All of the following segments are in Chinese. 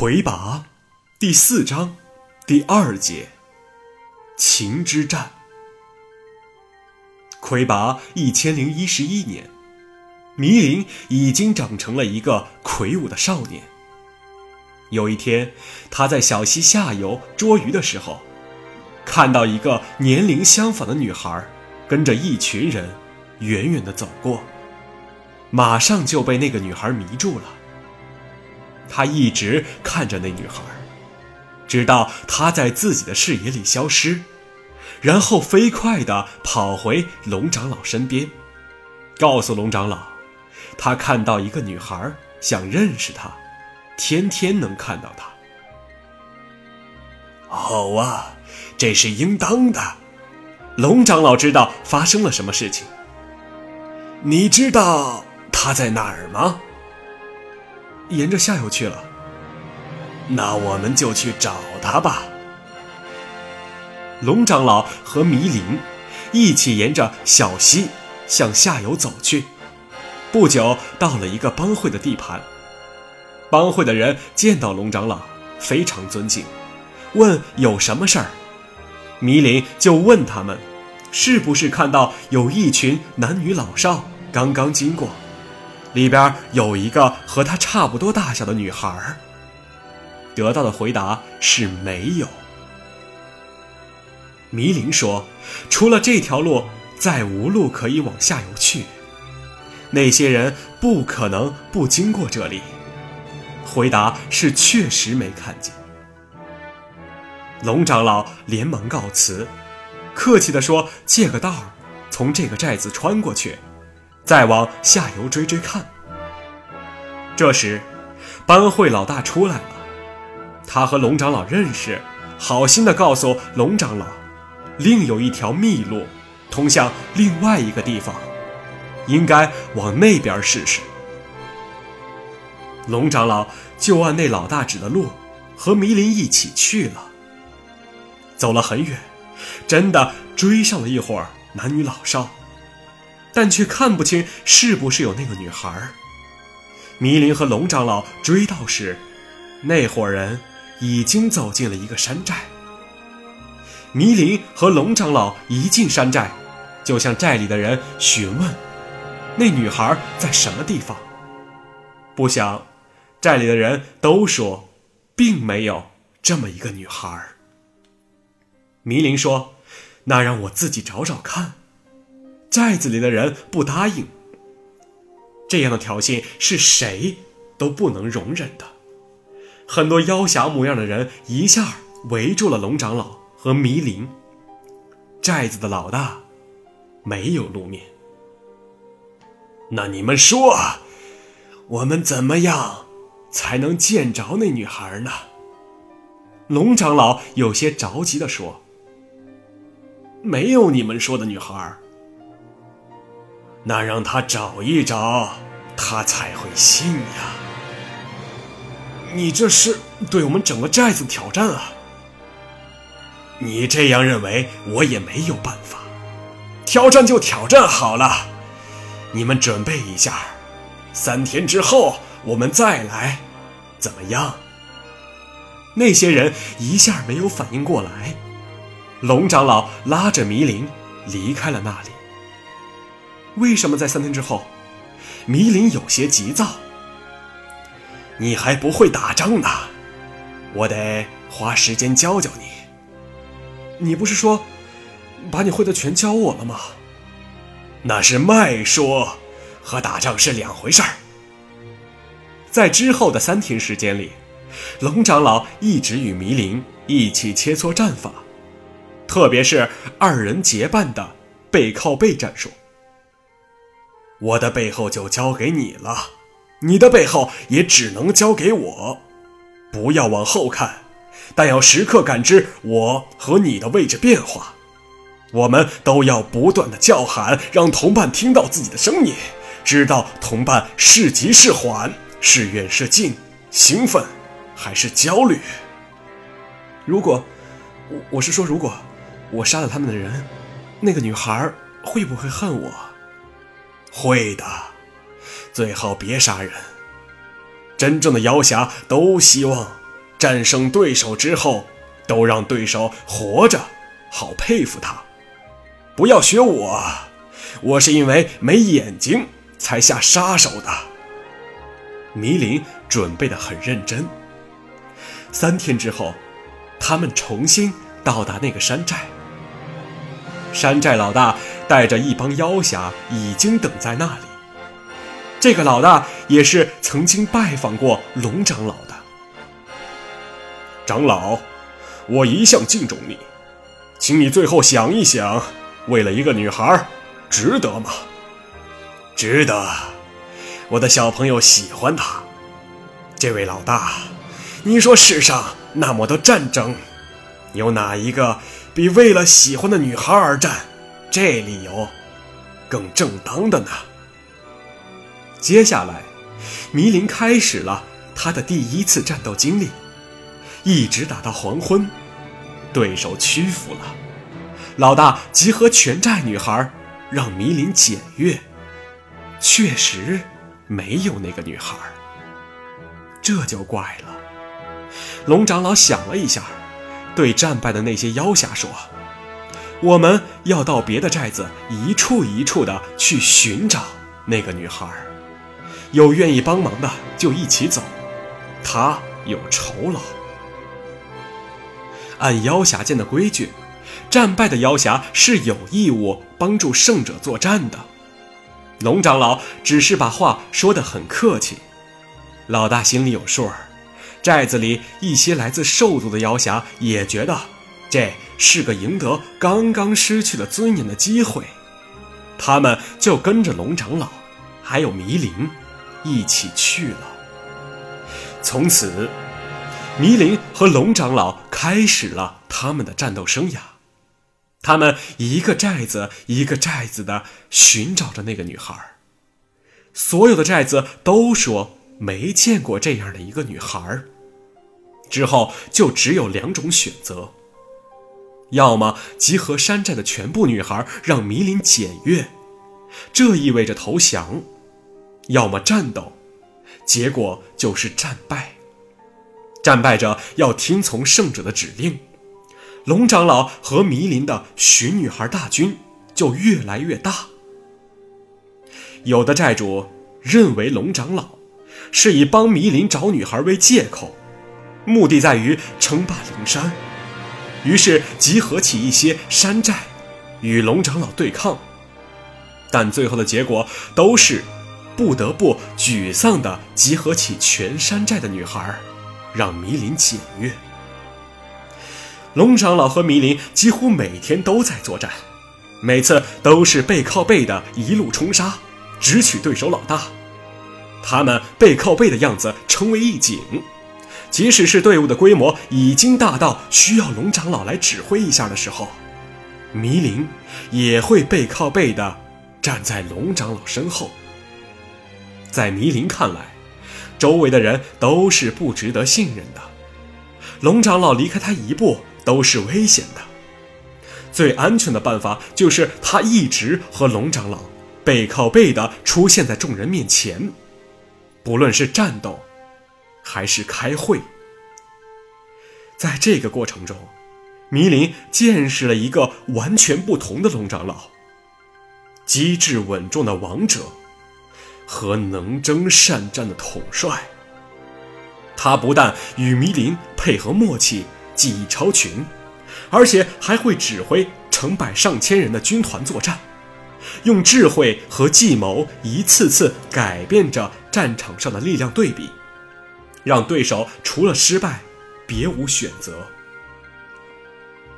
魁拔，第四章，第二节，秦之战。魁拔一千零一十一年，迷林已经长成了一个魁梧的少年。有一天，他在小溪下游捉鱼的时候，看到一个年龄相仿的女孩，跟着一群人远远的走过，马上就被那个女孩迷住了。他一直看着那女孩，直到她在自己的视野里消失，然后飞快地跑回龙长老身边，告诉龙长老，他看到一个女孩，想认识她，天天能看到她。好啊，这是应当的。龙长老知道发生了什么事情。你知道她在哪儿吗？沿着下游去了，那我们就去找他吧。龙长老和迷林一起沿着小溪向下游走去，不久到了一个帮会的地盘。帮会的人见到龙长老，非常尊敬，问有什么事儿。迷林就问他们，是不是看到有一群男女老少刚刚经过。里边有一个和他差不多大小的女孩。得到的回答是没有。迷灵说：“除了这条路，再无路可以往下游去。那些人不可能不经过这里。”回答是确实没看见。龙长老连忙告辞，客气地说：“借个道儿，从这个寨子穿过去。”再往下游追追看。这时，班会老大出来了，他和龙长老认识，好心的告诉龙长老，另有一条密路，通向另外一个地方，应该往那边试试。龙长老就按那老大指的路，和迷林一起去了。走了很远，真的追上了一伙男女老少。但却看不清是不是有那个女孩。迷林和龙长老追到时，那伙人已经走进了一个山寨。迷林和龙长老一进山寨，就向寨里的人询问，那女孩在什么地方。不想，寨里的人都说，并没有这么一个女孩。迷林说：“那让我自己找找看。”寨子里的人不答应，这样的挑衅是谁都不能容忍的。很多妖侠模样的人一下围住了龙长老和迷林。寨子的老大没有露面。那你们说，我们怎么样才能见着那女孩呢？龙长老有些着急地说：“没有你们说的女孩。”那让他找一找，他才会信呀。你这是对我们整个寨子挑战啊！你这样认为，我也没有办法。挑战就挑战好了，你们准备一下，三天之后我们再来，怎么样？那些人一下没有反应过来，龙长老拉着迷灵离开了那里。为什么在三天之后？迷林有些急躁。你还不会打仗呢，我得花时间教教你。你不是说把你会的全教我了吗？那是卖说，和打仗是两回事儿。在之后的三天时间里，龙长老一直与迷林一起切磋战法，特别是二人结伴的背靠背战术。我的背后就交给你了，你的背后也只能交给我。不要往后看，但要时刻感知我和你的位置变化。我们都要不断的叫喊，让同伴听到自己的声音，知道同伴是急是缓，是远是近，兴奋还是焦虑。如果，我我是说，如果我杀了他们的人，那个女孩会不会恨我？会的，最好别杀人。真正的妖侠都希望战胜对手之后，都让对手活着，好佩服他。不要学我，我是因为没眼睛才下杀手的。迷林准备的很认真。三天之后，他们重新到达那个山寨。山寨老大带着一帮妖侠已经等在那里。这个老大也是曾经拜访过龙长老的。长老，我一向敬重你，请你最后想一想，为了一个女孩，值得吗？值得，我的小朋友喜欢她。这位老大，你说世上那么多战争，有哪一个比为了喜欢的女孩而战，这理由更正当的呢？接下来，迷林开始了他的第一次战斗经历。一直打到黄昏，对手屈服了。老大集合全寨女孩，让迷林检阅，确实没有那个女孩。这就怪了。龙长老想了一下，对战败的那些妖侠说：“我们要到别的寨子一处一处的去寻找那个女孩，有愿意帮忙的就一起走。他有酬劳。”按妖侠剑的规矩，战败的妖侠是有义务帮助胜者作战的。龙长老只是把话说得很客气，老大心里有数儿。寨子里一些来自兽族的妖侠也觉得这是个赢得刚刚失去了尊严的机会，他们就跟着龙长老还有迷林一起去了。从此。迷林和龙长老开始了他们的战斗生涯，他们一个寨子一个寨子的寻找着那个女孩。所有的寨子都说没见过这样的一个女孩。之后就只有两种选择：要么集合山寨的全部女孩让迷林检阅，这意味着投降；要么战斗，结果就是战败。战败者要听从胜者的指令，龙长老和迷林的寻女孩大军就越来越大。有的寨主认为龙长老是以帮迷林找女孩为借口，目的在于称霸灵山，于是集合起一些山寨与龙长老对抗，但最后的结果都是不得不沮丧地集合起全山寨的女孩。让迷林检阅。龙长老和迷林几乎每天都在作战，每次都是背靠背的一路冲杀，直取对手老大。他们背靠背的样子称为一景。即使是队伍的规模已经大到需要龙长老来指挥一下的时候，迷林也会背靠背的站在龙长老身后。在迷林看来。周围的人都是不值得信任的，龙长老离开他一步都是危险的。最安全的办法就是他一直和龙长老背靠背的出现在众人面前，不论是战斗，还是开会。在这个过程中，迷林见识了一个完全不同的龙长老，机智稳重的王者。和能征善战的统帅，他不但与迷林配合默契、技艺超群，而且还会指挥成百上千人的军团作战，用智慧和计谋一次次改变着战场上的力量对比，让对手除了失败，别无选择。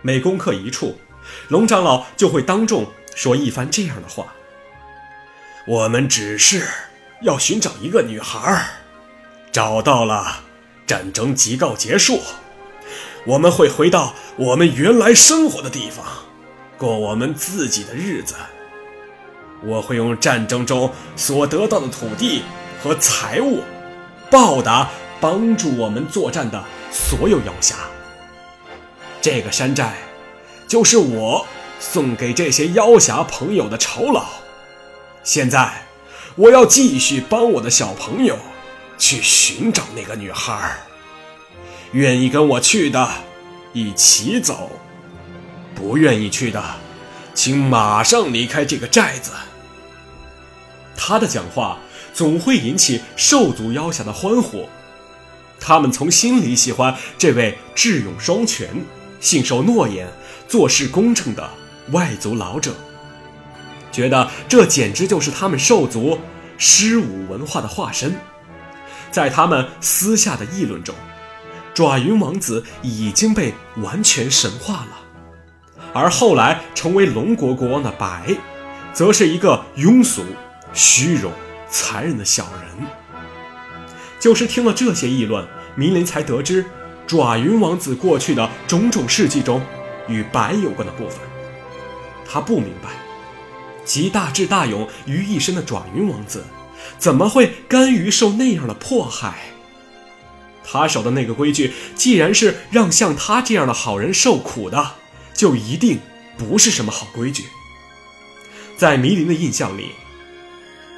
每攻克一处，龙长老就会当众说一番这样的话。我们只是要寻找一个女孩，找到了，战争即告结束。我们会回到我们原来生活的地方，过我们自己的日子。我会用战争中所得到的土地和财物，报答帮助我们作战的所有妖侠。这个山寨，就是我送给这些妖侠朋友的酬劳。现在，我要继续帮我的小朋友去寻找那个女孩愿意跟我去的，一起走；不愿意去的，请马上离开这个寨子。他的讲话总会引起兽族妖侠的欢呼，他们从心里喜欢这位智勇双全、信守诺言、做事公正的外族老者，觉得这简直就是他们兽族狮舞文化的化身。在他们私下的议论中，爪云王子已经被完全神化了，而后来成为龙国国王的白，则是一个庸俗、虚荣、残忍的小人。就是听了这些议论，明林才得知爪云王子过去的种种事迹中与白有关的部分。他不明白，集大智大勇于一身的爪云王子。怎么会甘于受那样的迫害？他守的那个规矩，既然是让像他这样的好人受苦的，就一定不是什么好规矩。在迷林的印象里，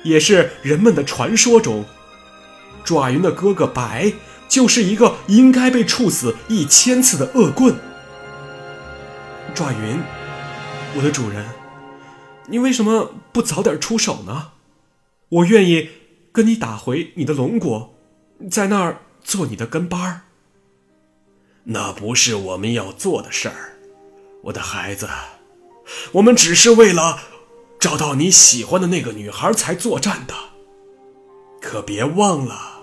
也是人们的传说中，爪云的哥哥白就是一个应该被处死一千次的恶棍。爪云，我的主人，你为什么不早点出手呢？我愿意跟你打回你的龙国，在那儿做你的跟班儿。那不是我们要做的事儿，我的孩子，我们只是为了找到你喜欢的那个女孩才作战的。可别忘了，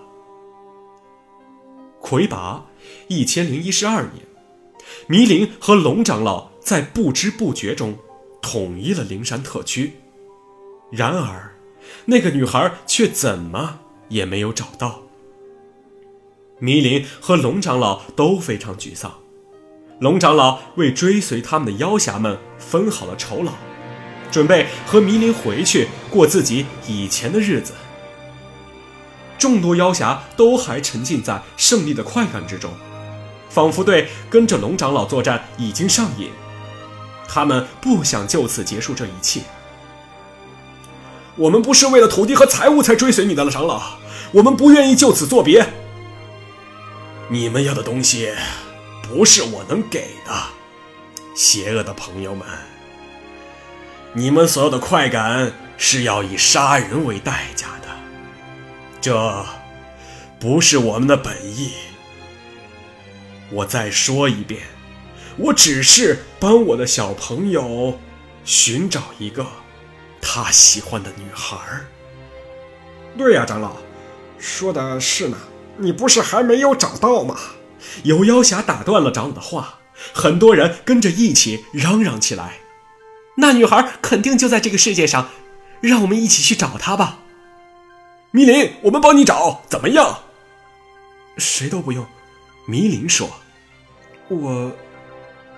魁拔一千零一十二年，迷林和龙长老在不知不觉中统一了灵山特区。然而。那个女孩却怎么也没有找到。迷林和龙长老都非常沮丧。龙长老为追随他们的妖侠们分好了酬劳，准备和迷林回去过自己以前的日子。众多妖侠都还沉浸在胜利的快感之中，仿佛对跟着龙长老作战已经上瘾。他们不想就此结束这一切。我们不是为了土地和财物才追随你的了，长老。我们不愿意就此作别。你们要的东西，不是我能给的，邪恶的朋友们。你们所有的快感是要以杀人为代价，这不是我们的本意。我再说一遍，我只是帮我的小朋友寻找一个。他喜欢的女孩。对呀，长老，说的是呢。你不是还没有找到吗？有妖侠打断了长老的话，很多人跟着一起嚷嚷起来：“那女孩肯定就在这个世界上，让我们一起去找她吧。”迷林，我们帮你找，怎么样？谁都不用。迷林说：“我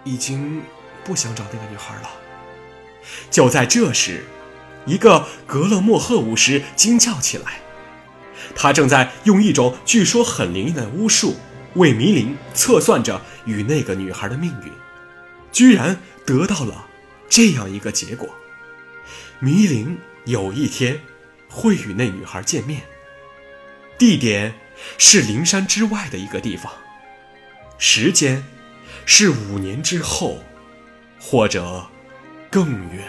已经不想找那个女孩了。”就在这时。一个格勒莫赫巫师惊叫起来，他正在用一种据说很灵验的巫术为迷林测算着与那个女孩的命运，居然得到了这样一个结果：迷灵有一天会与那女孩见面，地点是灵山之外的一个地方，时间是五年之后，或者更远。